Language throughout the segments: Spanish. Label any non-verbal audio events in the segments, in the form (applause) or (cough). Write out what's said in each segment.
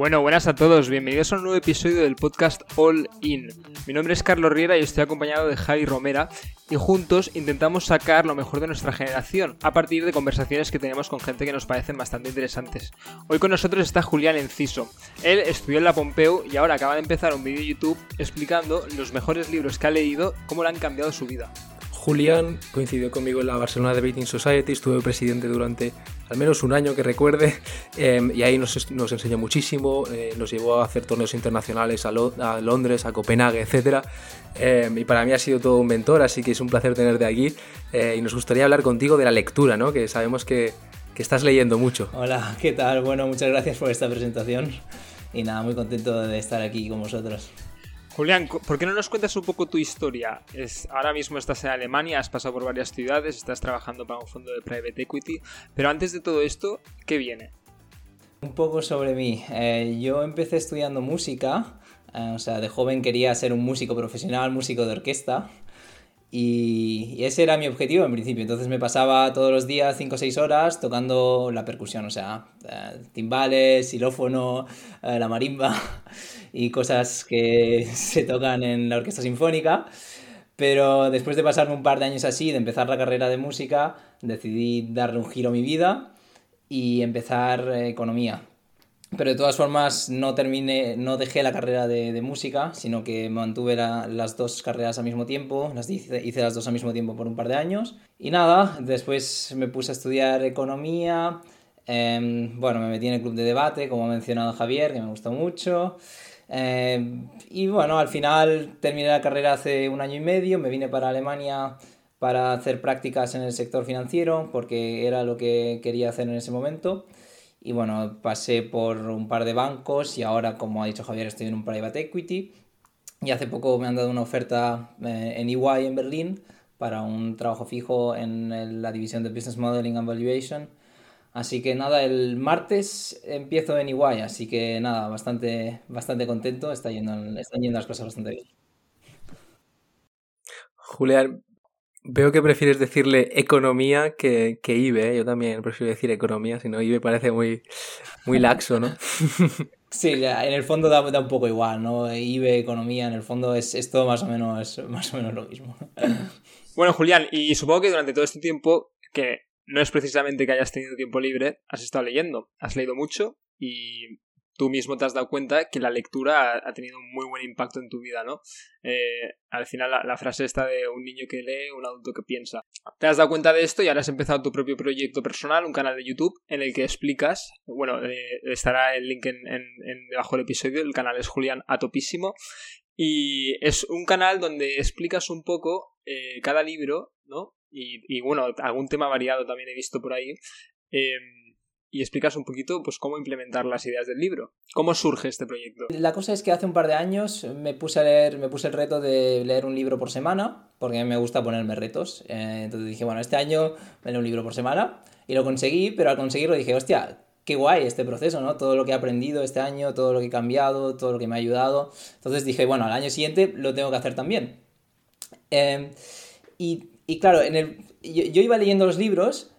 Bueno, buenas a todos, bienvenidos a un nuevo episodio del podcast All In. Mi nombre es Carlos Riera y estoy acompañado de Javi Romera y juntos intentamos sacar lo mejor de nuestra generación a partir de conversaciones que tenemos con gente que nos parecen bastante interesantes. Hoy con nosotros está Julián Enciso. Él estudió en la Pompeu y ahora acaba de empezar un vídeo YouTube explicando los mejores libros que ha leído, cómo le han cambiado su vida. Julián coincidió conmigo en la Barcelona Debating Society, estuve presidente durante al menos un año que recuerde em, y ahí nos, enseñó muchísimo, eh, nos llevó a hacer torneos internacionales a, Londres, a Copenhague, etc. Em, y para mí ha sido todo un mentor, así que es un placer tenerte aquí eh, y nos gustaría hablar contigo de la lectura, ¿no? que sabemos que, que estás leyendo mucho. Hola, ¿qué tal? Bueno, muchas gracias por esta presentación y nada, muy contento de estar aquí con vosotros. Julián, ¿por qué no nos cuentas un poco tu historia? Es, ahora mismo estás en Alemania, has pasado por varias ciudades, estás trabajando para un fondo de private equity, pero antes de todo esto, ¿qué viene? Un poco sobre mí. Eh, yo empecé estudiando música, eh, o sea, de joven quería ser un músico profesional, músico de orquesta, y, ese era mi objetivo en principio. Entonces me pasaba todos los días 5 o 6 horas tocando la percusión, o sea, eh, timbales, xilófono, eh, la marimba (laughs) y cosas que (laughs) se tocan en la orquesta sinfónica. Pero después de pasarme un par de años así, de empezar la carrera de música, decidí darle un giro a mi vida y empezar eh, economía. Pero de todas formas no terminé, no dejé la carrera de, música, sino que mantuve las dos carreras al mismo tiempo, las hice, hice, las dos al mismo tiempo por un par de años. Y nada, después me puse a estudiar economía, em, bueno, me metí en el club de debate, como ha mencionado Javier, que me gustó mucho. Em, y bueno, al final terminé la carrera hace un año y medio, me vine para Alemania para hacer prácticas en el sector financiero, porque era lo que quería hacer en ese momento. Y bueno, pasé por un par de bancos y ahora, como ha dicho Javier, estoy en un private equity. Y hace poco me han dado una oferta eh, en EY en Berlín para un trabajo fijo en la división de Business Modeling and Valuation. Así que nada, el martes empiezo en EY, así que nada, bastante, bastante contento, está yendo, están yendo las cosas bastante bien. Julián, Veo que prefieres decirle economía que, que IBE. ¿eh? Yo también prefiero decir economía, si no IBE parece muy, muy laxo, ¿no? (laughs) Sí, en el fondo da, un poco igual, ¿no? IBE, economía, en el fondo es, es todo más o, menos, más o menos lo mismo. (laughs) Bueno, Julián, y supongo que durante todo este tiempo, que no es precisamente que hayas tenido tiempo libre, has estado leyendo. Has leído mucho y tú mismo te has dado cuenta que la lectura ha, tenido un muy buen impacto en tu vida, ¿no? Eh, al final la, frase está de un niño que lee, un adulto que piensa. Te has dado cuenta de esto y ahora has empezado tu propio proyecto personal, un canal de YouTube en el que explicas, bueno, eh, estará el link en, debajo del episodio, el canal es Julián Atopísimo y es un canal donde explicas un poco eh, cada libro, ¿no? Y, bueno, algún tema variado también he visto por ahí. Eh, y explicas un poquito pues cómo implementar las ideas del libro. ¿Cómo surge este proyecto? La cosa es que hace un par de años me puse a leer, me puse el reto de leer un libro por semana, porque me gusta ponerme retos. Eh, entonces dije, bueno, este año me leo un libro por semana y lo conseguí, pero al conseguirlo dije, hostia, qué guay este proceso, ¿no? Todo lo que he aprendido este año, todo lo que he cambiado, todo lo que me ha ayudado. Entonces dije, bueno, al año siguiente lo tengo que hacer también. Eh, y, y, claro, en el, yo iba leyendo los libros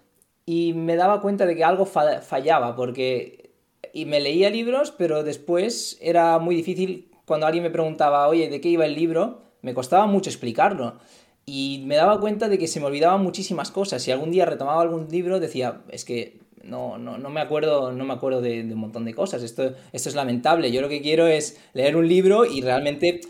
y me daba cuenta de que algo fallaba, porque y me leía libros, pero después era muy difícil cuando alguien me preguntaba, oye, ¿de qué iba el libro? Me costaba mucho explicarlo. Y me daba cuenta de que se me olvidaban muchísimas cosas. Si algún día retomaba algún libro, decía, es que no, no, no me acuerdo, no me acuerdo de, de, un montón de cosas. Esto, esto es lamentable. Yo lo que quiero es leer un libro y realmente,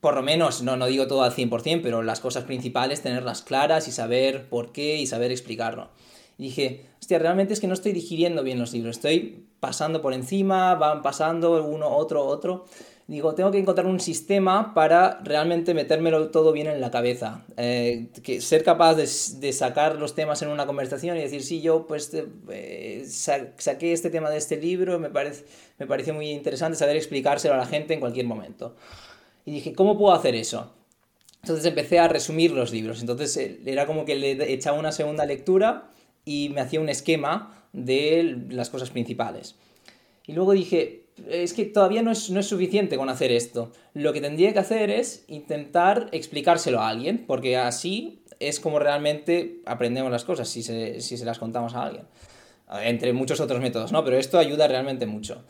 por lo menos, no, no digo todo al 100%, pero las cosas principales, tenerlas claras y saber por qué y saber explicarlo. Y dije, hostia, realmente es que no estoy digiriendo bien los libros, estoy pasando por encima, van pasando uno, otro, otro. Digo, tengo que encontrar un sistema para realmente metérmelo todo bien en la cabeza. Eh, que ser capaz de, de, sacar los temas en una conversación y decir, sí, yo pues eh, saqué este tema de este libro, me parece, me parece muy interesante saber explicárselo a la gente en cualquier momento. Y dije, ¿cómo puedo hacer eso? Entonces empecé a resumir los libros. Entonces eh, era como que le echaba una segunda lectura y me hacía un esquema de las cosas principales. Y luego dije, es que todavía no es, no es, suficiente con hacer esto. Lo que tendría que hacer es intentar explicárselo a alguien, porque así es como realmente aprendemos las cosas, si se, las contamos a alguien. Entre muchos otros métodos, ¿no? Pero esto ayuda realmente mucho.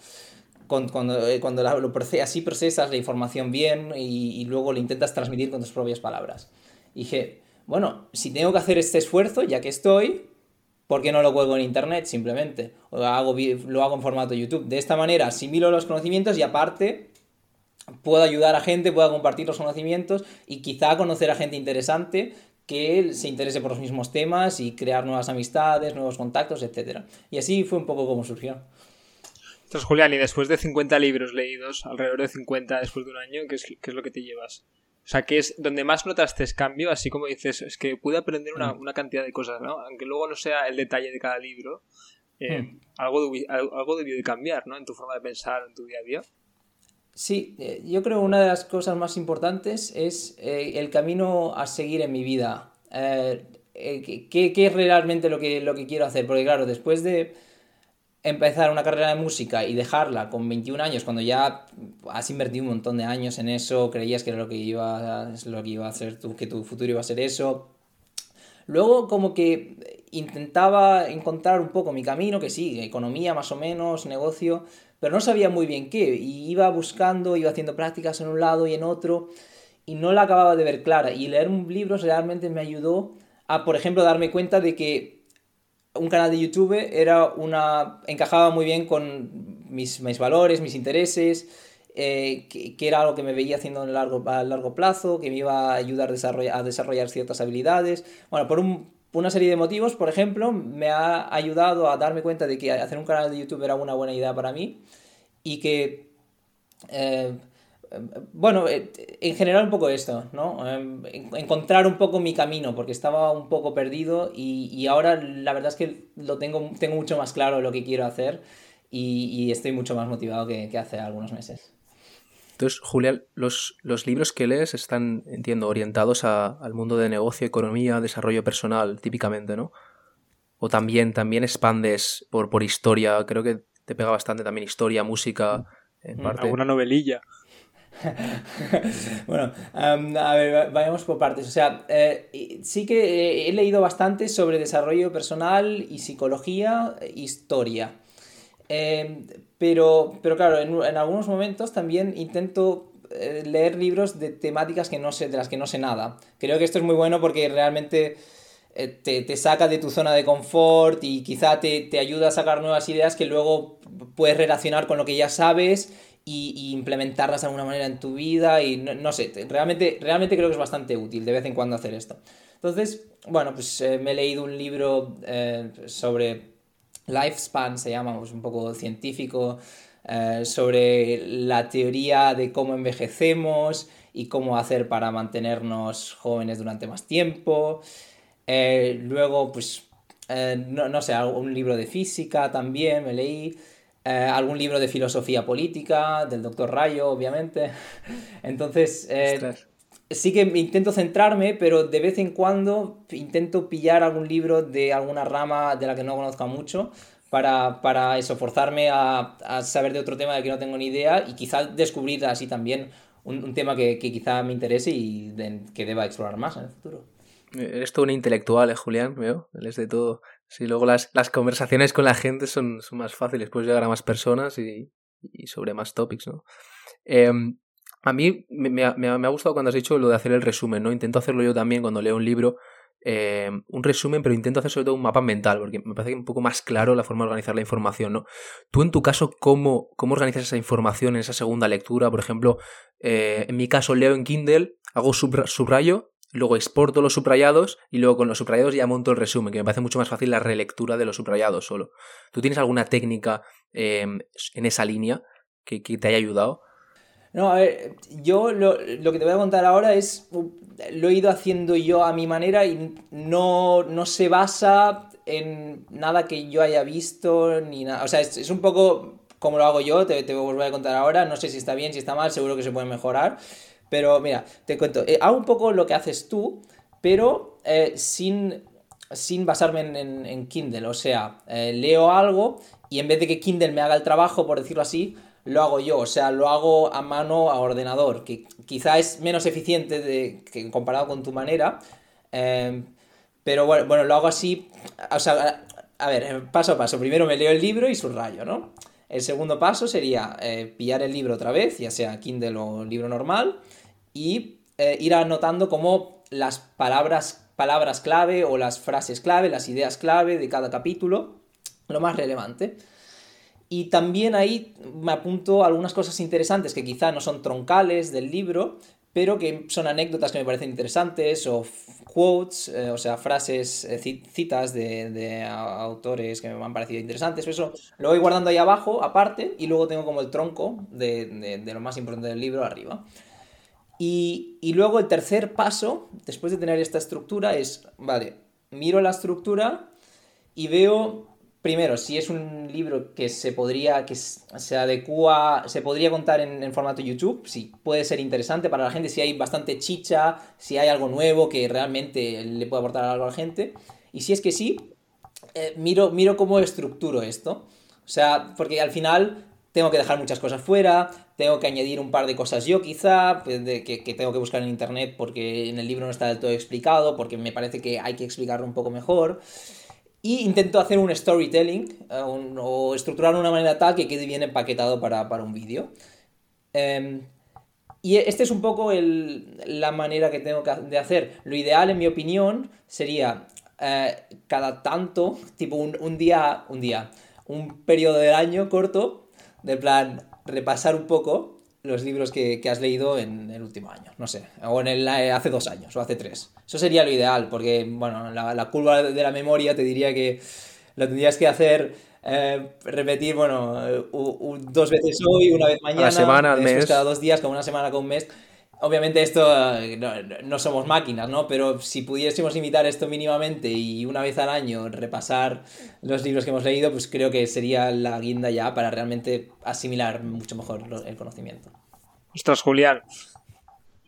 cuando, eh, cuando lo así procesas la información bien y, luego lo intentas transmitir con tus propias palabras. Y dije, bueno, si tengo que hacer este esfuerzo, ya que estoy, ¿por qué no lo cuelgo en internet simplemente? O hago, lo hago en formato YouTube. De esta manera asimilo los conocimientos y aparte puedo ayudar a gente, puedo compartir los conocimientos y quizá conocer a gente interesante que se interese por los mismos temas y crear nuevas amistades, nuevos contactos, etc. Y así fue un poco como surgió. Entonces, Julián, y después de 50 libros leídos, alrededor de 50 después de un año, ¿qué es, qué es lo que te llevas? O sea, que es donde más notaste es cambio, así como dices, es que pude aprender una, mm. una, cantidad de cosas, ¿no? Aunque luego no sea el detalle de cada libro, eh, mm. algo, algo debió de cambiar, ¿no? En tu forma de pensar, en tu día a día. Sí, eh, yo creo que una de las cosas más importantes es eh, el camino a seguir en mi vida. Eh, ¿qué, ¿qué, es realmente lo que, lo que quiero hacer? Porque claro, después de empezar una carrera de música y dejarla con 21 años, cuando ya has invertido un montón de años en eso, creías que era lo que iba, lo que iba a tu, que tu futuro iba a ser eso. Luego como que intentaba encontrar un poco mi camino, que sí, economía más o menos, negocio, pero no sabía muy bien qué, y iba buscando, iba haciendo prácticas en un lado y en otro, y no la acababa de ver clara, y leer un libro realmente me ayudó a, por ejemplo, darme cuenta de que un canal de YouTube era una encajaba muy bien con mis, mis valores, mis intereses, eh, que, era algo que me veía haciendo a largo, a largo plazo, que me iba a ayudar a desarrollar, a desarrollar ciertas habilidades. Bueno, por un, una serie de motivos, por ejemplo, me ha ayudado a darme cuenta de que hacer un canal de YouTube era una buena idea para mí y que, eh, bueno, eh, en general un poco esto, ¿no? Em, encontrar un poco mi camino, porque estaba un poco perdido y, ahora la verdad es que lo tengo, tengo mucho más claro lo que quiero hacer y, estoy mucho más motivado que, que hace algunos meses. Entonces, Julián, los, los, libros que lees están, entiendo, orientados al mundo de negocio, economía, desarrollo personal, típicamente, ¿no? O también, también expandes por, por historia, creo que te pega bastante también historia, música, en mm, parte. Alguna novelilla. (laughs) bueno, a ver, vayamos por partes. O sea, eh, sí que he leído bastante sobre desarrollo personal y psicología, e historia. Em, pero, pero claro, en, algunos momentos también intento eh, leer libros de temáticas que no sé, de las que no sé nada. Creo que esto es muy bueno porque realmente eh, te, saca de tu zona de confort y quizá te, ayuda a sacar nuevas ideas que luego puedes relacionar con lo que ya sabes y, implementarlas de alguna manera en tu vida y no, sé, realmente, realmente creo que es bastante útil de vez en cuando hacer esto. Entonces, bueno, pues eh, me he leído un libro sobre Lifespan se llama, pues un poco científico, eh, sobre la teoría de cómo envejecemos y cómo hacer para mantenernos jóvenes durante más tiempo. Eh, luego, pues, eh, no, no, sé, un libro de física también me leí. Algún libro de filosofía política, del doctor Rayo, obviamente. (laughs) Entonces, sí que intento centrarme, pero de vez en cuando intento pillar algún libro de alguna rama de la que no conozca mucho para, para eso, forzarme a, a, saber de otro tema del que no tengo ni idea y quizás descubrir así también un, un tema que, que, quizá me interese y que deba explorar más en el futuro. Eres todo un intelectual, ¿eh, Julián? Veo, él es de todo. Sí, luego las, las conversaciones con la gente son, son más fáciles, puedes llegar a más personas y, y sobre más topics, ¿no? Eh, a mí me, ha, gustado cuando has dicho lo de hacer el resumen, ¿no? Intento hacerlo yo también cuando leo un libro, eh, un resumen, pero intento hacer sobre todo un mapa mental, porque me parece que es un poco más claro la forma de organizar la información, ¿no? Tú en tu caso, ¿cómo, cómo organizas esa información en esa segunda lectura? Por ejemplo, eh, en mi caso leo en Kindle, hago subrayo, luego exporto los subrayados y luego con los subrayados ya monto el resumen, que me parece mucho más fácil la relectura de los subrayados solo. ¿Tú tienes alguna técnica eh, en esa línea que, te haya ayudado? No, a ver, yo lo, que te voy a contar ahora es, lo he ido haciendo yo a mi manera y no, no se basa en nada que yo haya visto ni nada. O sea, es, un poco como lo hago yo, te, te voy a contar ahora, no sé si está bien, si está mal, seguro que se puede mejorar. Pero mira, te cuento, eh, hago un poco lo que haces tú, pero eh, sin, sin basarme en, en, Kindle. O sea, eh, leo algo y en vez de que Kindle me haga el trabajo, por decirlo así, lo hago yo, o sea, lo hago a mano a ordenador, que quizá es menos eficiente que comparado con tu manera, em, pero bueno, bueno, lo hago así, o sea, a ver, paso a paso, primero me leo el libro y subrayo, ¿no? El segundo paso sería eh, pillar el libro otra vez, ya sea Kindle o libro normal, y eh, ir anotando como las palabras, palabras clave o las frases clave, las ideas clave de cada capítulo, lo más relevante. Y también ahí me apunto algunas cosas interesantes que quizá no son troncales del libro, pero que son anécdotas que me parecen interesantes o quotes, eh, o sea, frases, eh, citas de, autores que me han parecido interesantes. Eso lo voy guardando ahí abajo, aparte, y luego tengo como el tronco de, lo más importante del libro arriba. Y, luego el tercer paso, después de tener esta estructura, es, vale, miro la estructura y veo primero, si es un libro que se podría, que se adecua, se podría contar en, formato YouTube, si puede ser interesante para la gente, si hay bastante chicha, si hay algo nuevo que realmente le puede aportar algo a la gente. Y si es que sí, eh, miro, miro cómo estructuro esto. O sea, porque al final tengo que dejar muchas cosas fuera, tengo que añadir un par de cosas yo quizá, pues, de, que, que, tengo que buscar en internet porque en el libro no está del todo explicado, porque me parece que hay que explicarlo un poco mejor. Y intento hacer un storytelling eh, o estructurar de una manera tal que quede bien empaquetado para, un vídeo. Em, y esta es un poco la manera que tengo que de hacer. Lo ideal, en mi opinión, sería eh, cada tanto, tipo un, día, un día, un periodo del año corto, de plan repasar un poco los libros que, has leído en el último año, no sé, o en el, eh, hace dos años o hace tres. Eso sería lo ideal, porque, bueno, la, curva de la memoria te diría que lo tendrías que hacer, eh, repetir, bueno, dos veces hoy, una vez mañana, semana, al mes. cada dos días, como una semana, con un mes. Obviamente esto eh, no, somos máquinas, ¿no? Pero si pudiésemos imitar esto mínimamente y una vez al año repasar los libros que hemos leído, pues creo que sería la guinda ya para realmente asimilar mucho mejor el conocimiento. Ostras, Julián,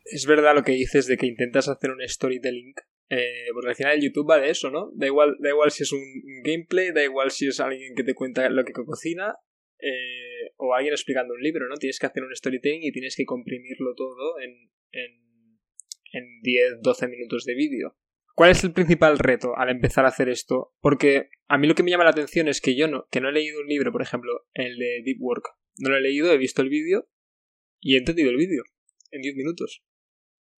es verdad lo que dices de que intentas hacer un storytelling, eh, porque al final YouTube va de eso, ¿no? Da igual, da igual si es un gameplay, da igual si es alguien que te cuenta lo que cocina, eh, o alguien explicando un libro, ¿no? Tienes que hacer un storytelling y tienes que comprimirlo todo en, en, en 10, 12 minutos de vídeo. ¿Cuál es el principal reto al empezar a hacer esto? Porque a mí lo que me llama la atención es que yo no, que no he leído un libro, por ejemplo, el de Deep Work. No lo he leído, he visto el vídeo y he entendido el vídeo en 10 minutos.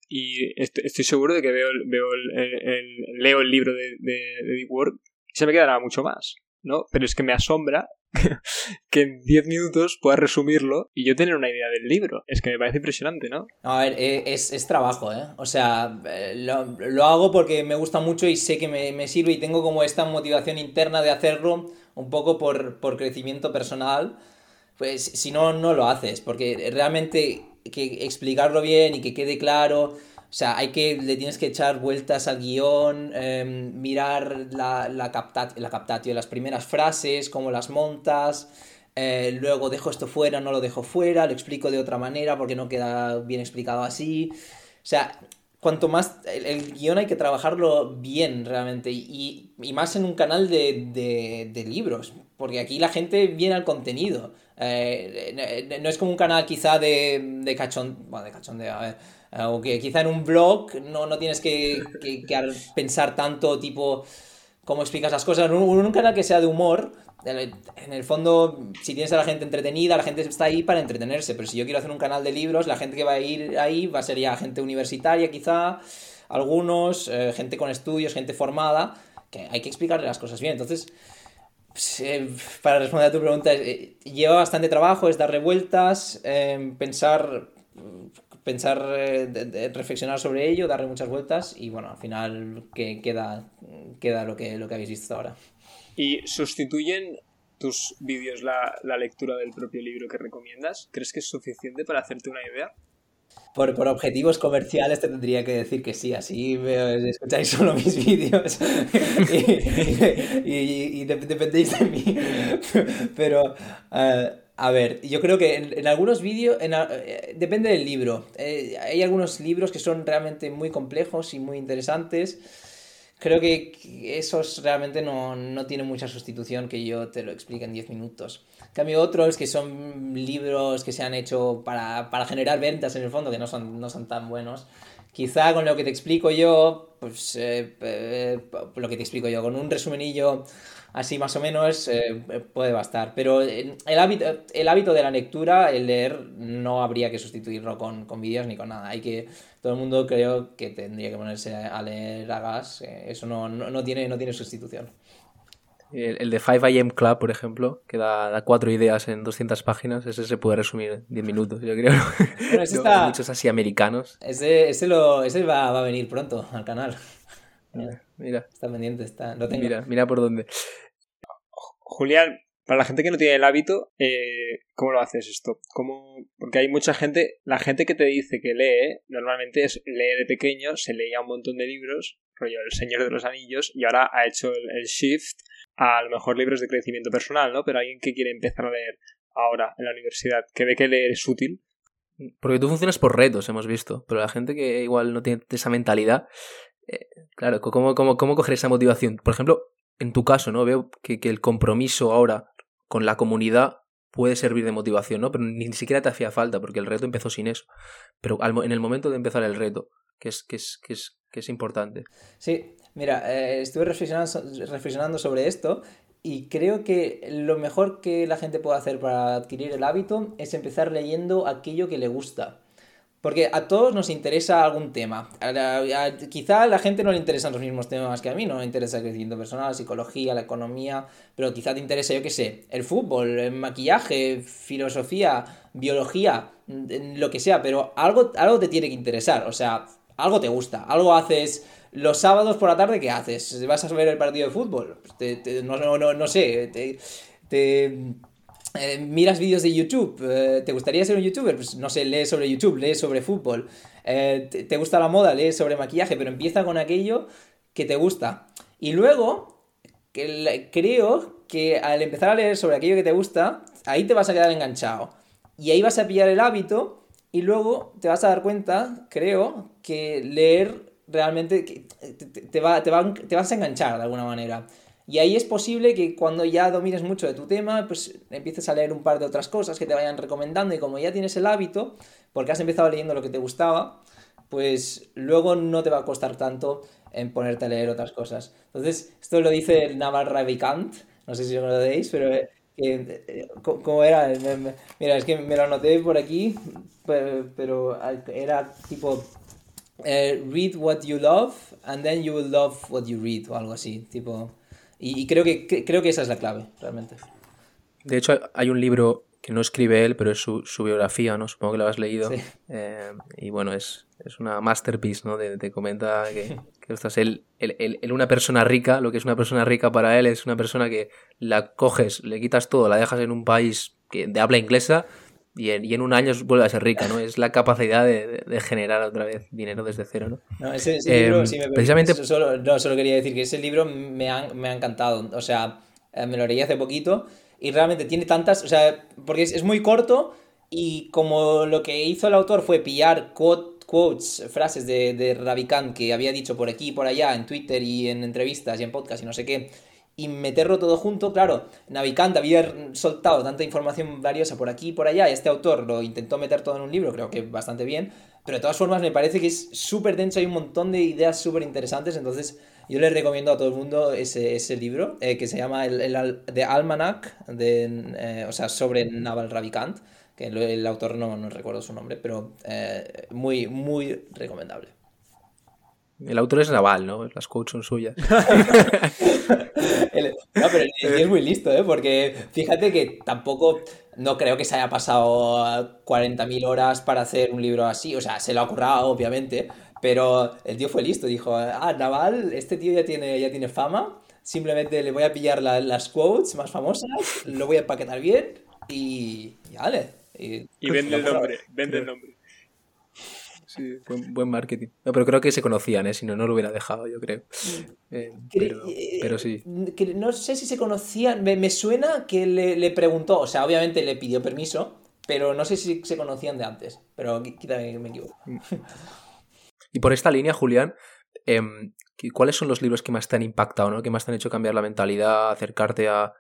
Y estoy seguro de que veo, veo el, leo el libro de, de Deep Work y se me quedará mucho más. ¿No? Pero es que me asombra (laughs) que en 10 minutos pueda resumirlo y yo tener una idea del libro. Es que me parece impresionante, ¿no? A ver, eh, es, trabajo, ¿eh? O sea, eh, lo, hago porque me gusta mucho y sé que me, sirve y tengo como esta motivación interna de hacerlo un poco por, por crecimiento personal. Pues si no, no lo haces, porque realmente que explicarlo bien y que quede claro o sea, hay que, le tienes que echar vueltas al guion, em, mirar la, la, la captatio, las primeras frases, cómo las montas, eh, luego dejo esto fuera, no lo dejo fuera, lo explico de otra manera porque no queda bien explicado así. O sea, cuanto más el, guion hay que trabajarlo bien realmente y, y más en un canal de, de, libros, porque aquí la gente viene al contenido. Eh, no es como un canal quizá de, de cachón, bueno, de cachón de, a ver, o que quizá en un blog no, no tienes que, pensar tanto tipo cómo explicas las cosas. En un, canal que sea de humor, en el fondo, si tienes a la gente entretenida, la gente está ahí para entretenerse. Pero si yo quiero hacer un canal de libros, la gente que va a ir ahí va a ser ya gente universitaria quizá, algunos, eh, gente con estudios, gente formada, que hay que explicarle las cosas bien. Entonces... Pues, eh, para responder a tu pregunta, eh, lleva bastante trabajo, es dar revueltas, pensar pensar, eh, reflexionar sobre ello, darle muchas vueltas y bueno, al final que queda, queda lo, que, lo que habéis visto ahora. ¿Y sustituyen tus vídeos la, la, lectura del propio libro que recomiendas? ¿Crees que es suficiente para hacerte una idea? Por, objetivos comerciales te tendría que decir que sí, así escucháis solo mis vídeos (laughs) y, dependéis de mí. Pero... Uh, a ver, yo creo que en, algunos vídeos, eh, depende del libro. Eh, hay algunos libros que son realmente muy complejos y muy interesantes. Creo que esos realmente no, no tienen mucha sustitución que yo te lo explique en 10 minutos. En cambio, otros que son libros que se han hecho para, para, generar ventas en el fondo, que no son, no son tan buenos, Quizá con lo que te explico yo, pues eh, eh, lo que te explico yo, con un resumenillo así más o menos eh, puede bastar. Pero el hábito, el hábito de la lectura, el leer, no habría que sustituirlo con, con vídeos ni con nada. Hay que, todo el mundo creo que tendría que ponerse a leer a gas. eso no, no, tiene, no tiene sustitución. El, de 5am Club, por ejemplo, que da, cuatro ideas en 200 páginas, ese se puede resumir en 10 minutos, yo creo. Bueno, ese (laughs) está... Muchos así americanos. Ese, ese, lo, ese va, va, a venir pronto al canal. Mira. Está pendiente, está. Lo tengo. Mira, mira por dónde. Julián, para la gente que no tiene el hábito, eh, ¿cómo lo haces esto? ¿Cómo... Porque hay mucha gente, la gente que te dice que lee, normalmente es lee de pequeño, se leía un montón de libros, rollo El Señor de los Anillos, y ahora ha hecho el, shift a, lo mejor libros de crecimiento personal, ¿no? Pero alguien que quiere empezar a leer ahora en la universidad, que ve que leer es útil. Porque tú funcionas por retos, hemos visto, pero la gente que igual no tiene esa mentalidad, eh, claro, ¿cómo, cómo, ¿cómo coger esa motivación? Por ejemplo, en tu caso, ¿no? Veo que, el compromiso ahora con la comunidad puede servir de motivación, ¿no? Pero ni siquiera te hacía falta, porque el reto empezó sin eso. Pero en el momento de empezar el reto, que es, que es, que es, que es importante. Sí, mira, eh, estuve reflexionando, reflexionando sobre esto y creo que lo mejor que la gente puede hacer para adquirir el hábito es empezar leyendo aquello que le gusta. Porque a todos nos interesa algún tema. quizá a la gente no le interesan los mismos temas que a mí, no le interesa el crecimiento personal, la psicología, la economía, pero quizá te interesa, yo qué sé, el fútbol, el maquillaje, filosofía, biología, lo que sea, pero algo, algo te tiene que interesar, o sea, algo te gusta, algo haces los sábados por la tarde, ¿qué haces? ¿Vas a ver el partido de fútbol? no, no, no, no sé, te eh, miras vídeos de YouTube, eh, ¿te gustaría ser un youtuber? Pues no sé, lees sobre YouTube, lees sobre fútbol. Eh, te, gusta la moda? Lees sobre maquillaje, pero empieza con aquello que te gusta. Y luego, que, creo que al empezar a leer sobre aquello que te gusta, ahí te vas a quedar enganchado. Y ahí vas a pillar el hábito y luego te vas a dar cuenta, creo, que leer realmente te, te vas a enganchar de alguna manera. Y ahí es posible que cuando ya domines mucho de tu tema, pues empieces a leer un par de otras cosas que te vayan recomendando y como ya tienes el hábito, porque has empezado leyendo lo que te gustaba, pues luego no te va a costar tanto en ponerte a leer otras cosas. Entonces, esto lo dice el Naval Ravikant, no sé si lo conocéis, pero eh, eh, ¿cómo era? mira, es que me lo anoté por aquí, pero, era tipo eh, read what you love and then you will love what you read o algo así, tipo y, creo, que, creo que esa es la clave, realmente. De hecho, hay un libro que no escribe él, pero es su, biografía, ¿no? Supongo que lo has leído. Eh, y bueno, es, es, una masterpiece, ¿no? Te, comenta (laughs) que, que estás él, él, una persona rica, lo que es una persona rica para él es una persona que la coges, le quitas todo, la dejas en un país que, de habla inglesa y en, un año vuelve a ser rica, ¿no? Es la capacidad de, generar otra vez dinero desde cero, ¿no? No, ese, libro, em, me precisamente... Solo, no, solo quería decir que ese libro me ha, me ha encantado, o sea, eh, me lo leí hace poquito y realmente tiene tantas, o sea, porque es, muy corto y como lo que hizo el autor fue pillar quotes, frases de, de Ravikant que había dicho por aquí y por allá en Twitter y en entrevistas y en podcast y no sé qué, y meterlo todo junto, claro, Navicant había soltado tanta información valiosa por aquí y por allá, este autor lo intentó meter todo en un libro, creo que bastante bien, pero de todas formas me parece que es súper denso, hay un montón de ideas súper interesantes, entonces yo les recomiendo a todo el mundo ese, ese libro, eh, que se llama el, el, The Almanac, de, eh, o sea, sobre Naval Ravikant, que el, autor no, no, recuerdo su nombre, pero eh, muy, muy recomendable. El autor es Naval, ¿no? Las quotes son suyas. (laughs) no, pero el es muy listo, ¿eh? Porque fíjate que tampoco, no creo que se haya pasado 40.000 horas para hacer un libro así. O sea, se lo ha currado, obviamente, pero el tío fue listo. Dijo, ah, Naval, este tío ya tiene, ya tiene fama. Simplemente le voy a pillar las quotes más famosas, lo voy a empaquetar bien y, y vale. Y, y vende el nombre, vende el nombre. Sí, buen, marketing. No, pero creo que se conocían, ¿eh? si no, no lo hubiera dejado, yo creo. Eh, eh, pero, sí. no sé si se conocían. Me, suena que le, preguntó, o sea, obviamente le pidió permiso, pero no sé si se conocían de antes. Pero quizá me equivoco. Mm. Y por esta línea, Julián, em, ¿cuáles son los libros que más te han impactado, ¿no? que más te han hecho cambiar la mentalidad, acercarte a,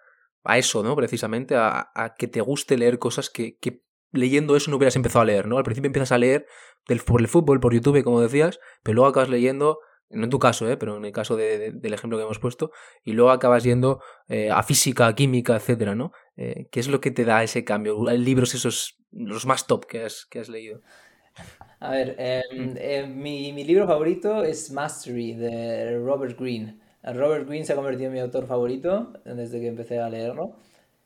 a eso, ¿no? Precisamente, a, a, que te guste leer cosas que, que leyendo eso no hubieras empezado a leer, ¿no? Al principio empiezas a leer del, por el fútbol, por YouTube, como decías, pero luego acabas leyendo, no en tu caso, ¿eh? pero en el caso del ejemplo que hemos puesto, y luego acabas yendo eh, a física, a química, etcétera, ¿no? Eh, ¿Qué es lo que te da ese cambio? Hay libros esos, los más top que has, que has leído. A ver, em, em, mi, mi, libro favorito es Mastery de Robert Greene. Robert Greene se ha convertido en mi autor favorito desde que empecé a leerlo.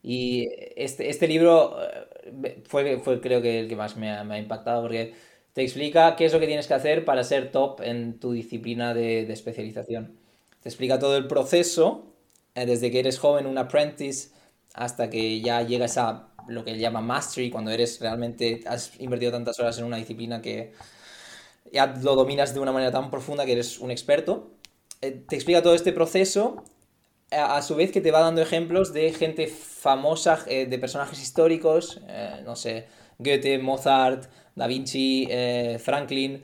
Y este, este libro eh, fue, fue creo que el que más me ha, impactado porque te explica qué es lo que tienes que hacer para ser top en tu disciplina de, de especialización. Te explica todo el proceso, eh, desde que eres joven, un apprentice, hasta que ya llegas a lo que él llama mastery, cuando eres realmente, has invertido tantas horas en una disciplina que ya lo dominas de una manera tan profunda que eres un experto. Eh, te explica todo este proceso, a, su vez que te va dando ejemplos de gente famosa, eh, de personajes históricos, eh, no sé, Goethe, Mozart, Da Vinci, Franklin,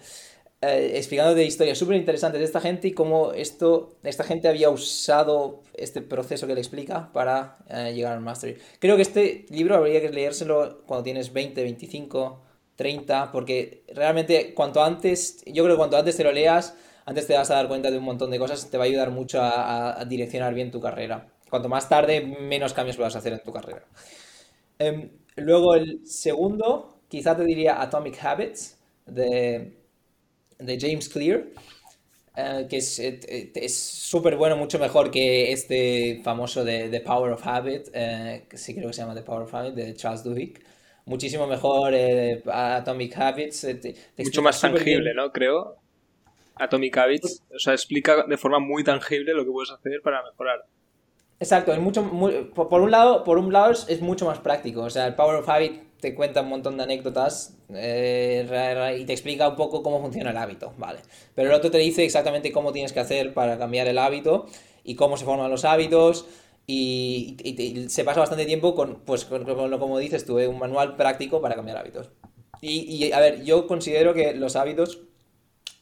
explicando de historias súper interesantes de esta gente y cómo esto, esta gente había usado este proceso que le explica para llegar al mastery. Creo que este libro habría que leérselo cuando tienes 20, 25, 30, porque realmente cuanto antes, yo creo que cuanto antes te lo leas, antes te vas a dar cuenta de un montón de cosas, te va a ayudar mucho a, direccionar bien tu carrera. Cuanto más tarde, menos cambios vas a hacer en tu carrera. Em, luego el segundo, quizá te diría Atomic Habits, de, de James Clear, eh, que es súper bueno, mucho mejor que este famoso de The Power of Habit, eh, que sí creo que se llama The Power of Habit, de Charles Duhigg. Muchísimo mejor eh, Atomic Habits. mucho más tangible, ¿no? Creo. Atomic Habits, o sea, explica de forma muy tangible lo que puedes hacer para mejorar. Exacto, es mucho, por un lado, por un lado es, mucho más práctico, o sea, el Power of Habit te cuenta un montón de anécdotas eh, y te explica un poco cómo funciona el hábito, ¿vale? Pero el otro te dice exactamente cómo tienes que hacer para cambiar el hábito y cómo se forman los hábitos y, se pasa bastante tiempo con, pues, con, como dices tú, un manual práctico para cambiar hábitos. Y, a ver, yo considero que los hábitos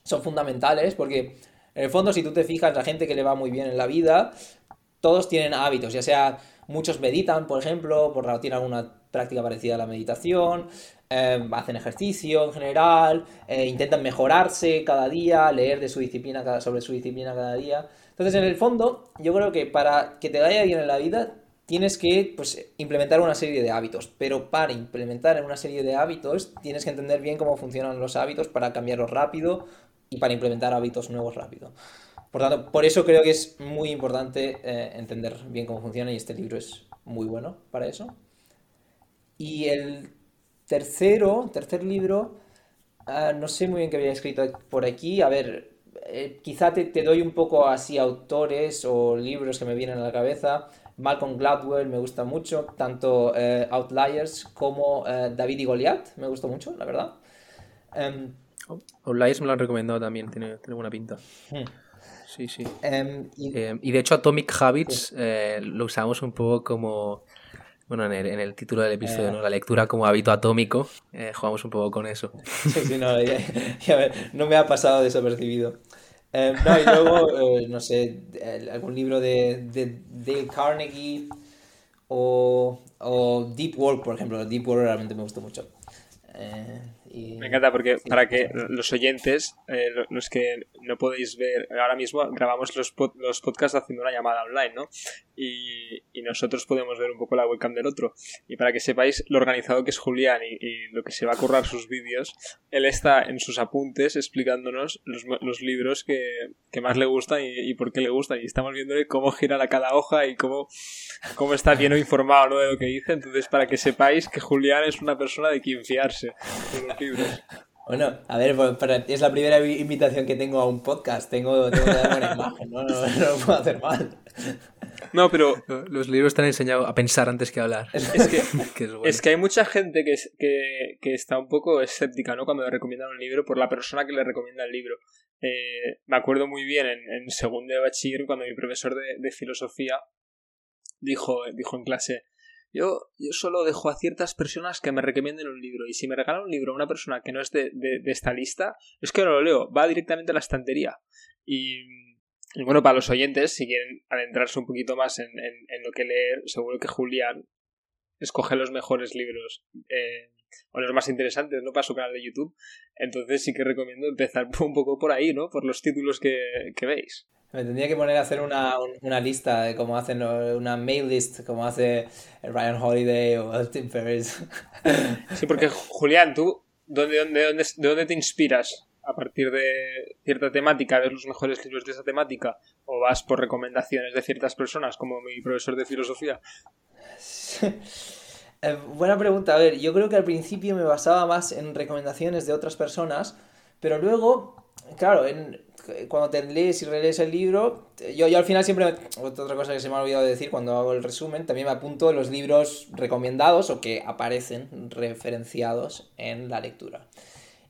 son fundamentales porque en el fondo si tú te fijas la gente que le va muy bien en la vida, todos tienen hábitos, ya sea muchos meditan, por ejemplo, por tienen alguna práctica parecida a la meditación, em, hacen ejercicio en general, eh, intentan mejorarse cada día, leer de su disciplina sobre su disciplina cada día. Entonces, en el fondo, yo creo que para que te vaya bien en la vida, tienes que pues, implementar una serie de hábitos. Pero para implementar una serie de hábitos, tienes que entender bien cómo funcionan los hábitos para cambiarlos rápido y para implementar hábitos nuevos rápido. Por tanto, por eso creo que es muy importante eh, entender bien cómo funciona y este libro es muy bueno para eso. Y el tercero, tercer libro, ah, no sé muy bien qué había escrito por aquí. A ver, eh, quizá te, doy un poco así autores o libros que me vienen a la cabeza. Malcolm Gladwell me gusta mucho, tanto eh, Outliers como David y Goliath me gustó mucho, la verdad. Em, Outliers me lo han recomendado también, tiene, tiene buena pinta. Hmm. Sí, sí. Em, em, y... de hecho, Atomic Habits eh, lo usamos un poco como. Bueno, en el, título del episodio, eh. ¿no? La lectura como hábito atómico. Eh, jugamos un poco con eso. (laughs) Sí, sí, no, no me ha pasado desapercibido. Em, no, y luego, (laughs) no sé, algún libro de, de Dale Carnegie o, o, Deep Work, por ejemplo. Deep Work realmente me gustó mucho. Me encanta porque para que los oyentes, eh, los que no podéis ver, ahora mismo grabamos los, los podcasts haciendo una llamada online, ¿no? Y, y, nosotros podemos ver un poco la webcam del otro. Y para que sepáis lo organizado que es Julián y, lo que se va a currar sus vídeos, él está en sus apuntes explicándonos los, los libros que, que, más le gustan y, por qué le gustan. Y estamos viéndole cómo gira la cada hoja y cómo, cómo está bien informado ¿no? de lo que dice. Entonces, para que sepáis que Julián es una persona de quien fiarse. Bueno, a ver, pues, es la primera invitación que tengo a un podcast. Tengo, tengo que dar buena (laughs) imagen, ¿no? No, no lo puedo hacer mal. No, pero. Los libros te han enseñado a pensar antes que a hablar. Es que, (laughs) es, que hay mucha gente que, que, que, está un poco escéptica, ¿no? Cuando le recomiendan un libro por la persona que le recomienda el libro. Eh, me acuerdo muy bien en, en segundo de bachiller cuando mi profesor de, de filosofía dijo, dijo en clase yo, yo solo dejo a ciertas personas que me recomienden un libro. Y si me regalan un libro a una persona que no es de, de, esta lista, es que no lo leo, va directamente a la estantería. Y, bueno, para los oyentes, si quieren adentrarse un poquito más en, en, lo que leer, seguro que Julián escoge los mejores libros eh, o los más interesantes, ¿no? Para su canal de YouTube. Entonces sí que recomiendo empezar (laughs) un poco por ahí, ¿no? Por los títulos que, que veis. Me tendría que poner a hacer una, una lista de cómo hacen una mail list, como hace Ryan Holiday o Tim Ferriss. Sí, porque Julián, tú, ¿dónde, dónde, dónde, ¿de dónde te inspiras? ¿A partir de cierta temática, ves los mejores libros de esa temática? ¿O vas por recomendaciones de ciertas personas, como mi profesor de filosofía? (laughs) Eh, buena pregunta. A ver, yo creo que al principio me basaba más en recomendaciones de otras personas, pero luego, claro, en, cuando te lees y relees el libro, yo, al final siempre, otra cosa que se me ha olvidado decir cuando hago el resumen, también me apunto los libros recomendados o que aparecen referenciados en la lectura.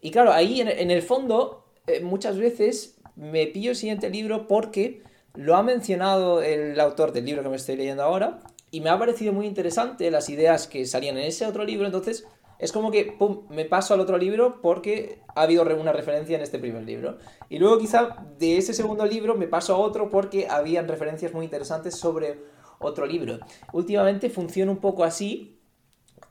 Y claro, ahí en, el fondo, eh, muchas veces me pillo el siguiente libro porque lo ha mencionado el autor del libro que me estoy leyendo ahora y me ha parecido muy interesante las ideas que salían en ese otro libro, entonces es como que pum, me paso al otro libro porque ha habido una referencia en este primer libro. Y luego quizá de ese segundo libro me paso a otro porque habían referencias muy interesantes sobre otro libro. Últimamente funciona un poco así.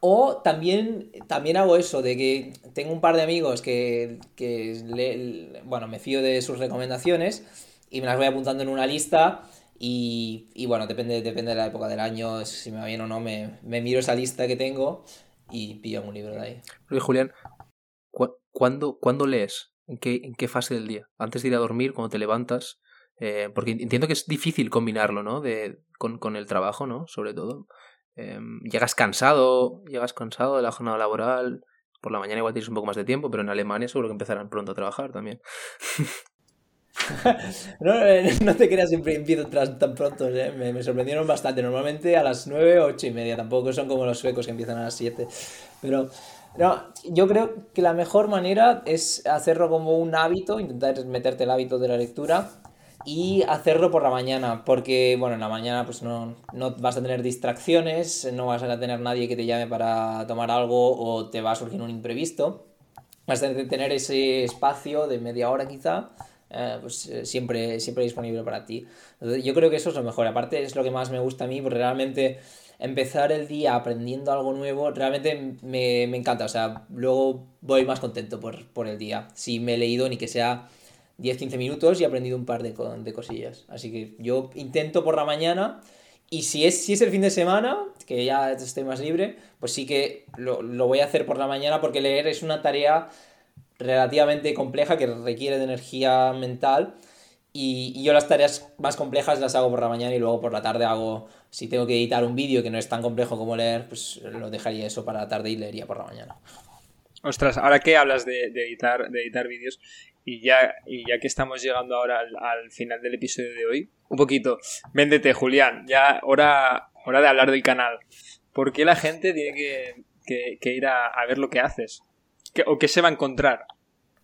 O también, también hago eso, de que tengo un par de amigos que, que bueno, me fío de sus recomendaciones y me las voy apuntando en una lista y, y, bueno, depende, depende de la época del año, si me va bien o no, me, me miro esa lista que tengo y pillo un libro ahí. Oye, Julián, ¿cuándo, ¿cuándo, lees? ¿En qué, ¿En qué fase del día? ¿Antes de ir a dormir, cuando te levantas? Eh, porque entiendo que es difícil combinarlo, ¿no? De, con, con el trabajo, ¿no? Sobre todo. Eh, llegas cansado, llegas cansado de la jornada laboral. Por la mañana igual tienes un poco más de tiempo, pero en Alemania seguro que empezarán pronto a trabajar también. (laughs) no, eh, (laughs) no, te creas, siempre empiezo tan pronto, ¿eh? me, sorprendieron bastante. Normalmente a las 9, 8 y media, tampoco son como los suecos que empiezan a las 7. Pero yo creo que la mejor manera es hacerlo como un hábito, intentar meterte el hábito de la lectura y hacerlo por la mañana, porque bueno, en la mañana pues no, no vas a tener distracciones, no vas a tener nadie que te llame para tomar algo o te va a surgir un imprevisto. Vas a tener ese espacio de media hora quizá eh, pues eh, siempre, siempre disponible para ti. Yo creo que eso es lo mejor. Aparte es lo que más me gusta a mí, porque realmente empezar el día aprendiendo algo nuevo, realmente me, encanta. O sea, luego voy más contento por, el día. Si me he leído ni que sea 10-15 minutos y he aprendido un par de, de cosillas. Así que yo intento por la mañana. Y si es, si es el fin de semana, que ya estoy más libre, pues sí que lo, lo voy a hacer por la mañana porque leer es una tarea relativamente compleja que requiere de energía mental y, yo las tareas más complejas las hago por la mañana y luego por la tarde hago, si tengo que editar un vídeo que no es tan complejo como leer, pues lo dejaría eso para la tarde y leería por la mañana. Ostras, ahora que hablas de, editar, de editar vídeos y ya, y ya que estamos llegando ahora al, final del episodio de hoy, un poquito, véndete Julián, ya hora, hora de hablar del canal. ¿Por qué la gente tiene que, ir a ver lo que haces? ¿O qué se va a encontrar?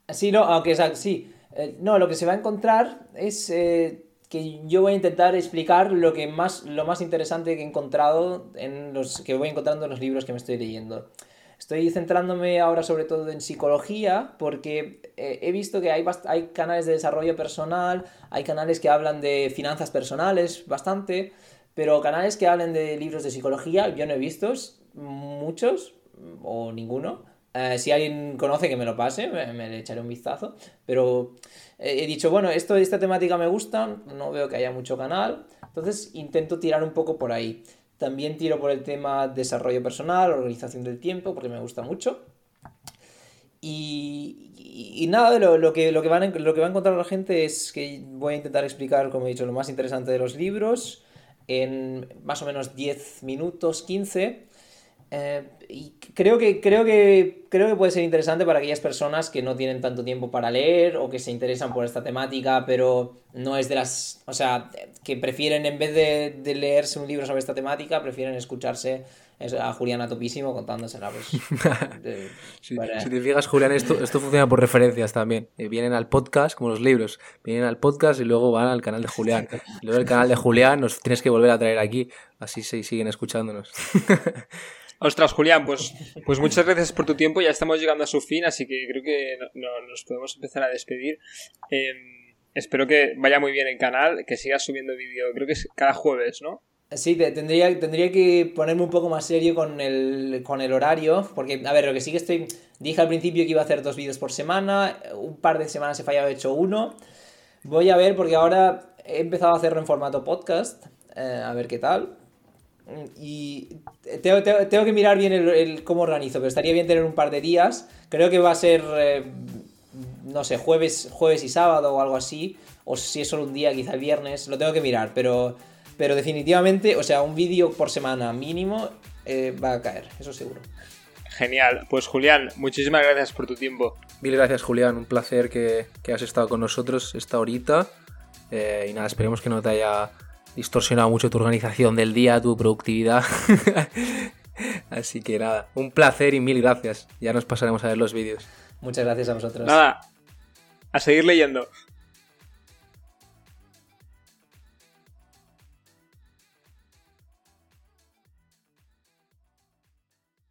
Sí, no, aunque sí. Eh, no, lo que se va a encontrar es eh, que yo voy a intentar explicar lo que más, lo más interesante que he encontrado en los que voy encontrando en los libros que me estoy leyendo. Estoy centrándome ahora sobre todo en psicología porque eh, he visto que hay, hay canales de desarrollo personal, hay canales que hablan de finanzas personales bastante, pero canales que hablen de libros de psicología yo no he visto muchos o ninguno. Eh, si alguien conoce que me lo pase, me, le echaré un vistazo. Pero he dicho, bueno, esto, esta temática me gusta, no veo que haya mucho canal, entonces intento tirar un poco por ahí. También tiro por el tema desarrollo personal, organización del tiempo, porque me gusta mucho. Y, nada, lo, lo, que, lo, que van, lo que va a encontrar la gente es que voy a intentar explicar, como he dicho, lo más interesante de los libros en más o menos 10 minutos, 15 eh, y creo que, creo, que, creo que puede ser interesante para aquellas personas que no tienen tanto tiempo para leer o que se interesan por esta temática, pero no es de las. O sea, que prefieren, en vez de, leerse un libro sobre esta temática, prefieren escucharse a Julián topísimo contándosela. Pues, (laughs) Si te fijas, Julián, esto, esto funciona por referencias también. Eh, vienen al podcast, como los libros, vienen al podcast y luego van al canal de Julián. luego el canal de Julián nos tienes que volver a traer aquí, así se siguen escuchándonos. (laughs) Ostras, Julián, pues, pues muchas gracias por tu tiempo. Ya estamos llegando a su fin, así que creo que nos podemos empezar a despedir. Em, espero que vaya muy bien el canal, que sigas subiendo vídeo. Creo que es cada jueves, ¿no? Sí, tendría, tendría que ponerme un poco más serio con el, con el horario, porque, a ver, lo que sí que estoy... Dije al principio que iba a hacer dos vídeos por semana, un par de semanas he fallado, he hecho uno. Voy a ver, porque ahora he empezado a hacerlo en formato podcast, eh, a ver qué tal. Y tengo, tengo, que mirar bien el, cómo organizo, pero estaría bien tener un par de días. Creo que va a ser, eh, no sé, jueves, jueves y sábado o algo así. O si es solo un día, quizá el viernes. Lo tengo que mirar, pero, pero definitivamente, o sea, un vídeo por semana mínimo eh, va a caer, eso seguro. Genial. Pues Julián, muchísimas gracias por tu tiempo. Mil gracias, Julián. Un placer que, que has estado con nosotros esta horita. Eh, y nada, esperemos que no te haya distorsionado mucho tu organización del día, tu productividad. (laughs) Así que nada, un placer y mil gracias. Ya nos pasaremos a ver los vídeos. Muchas gracias a vosotros. Nada, a seguir leyendo.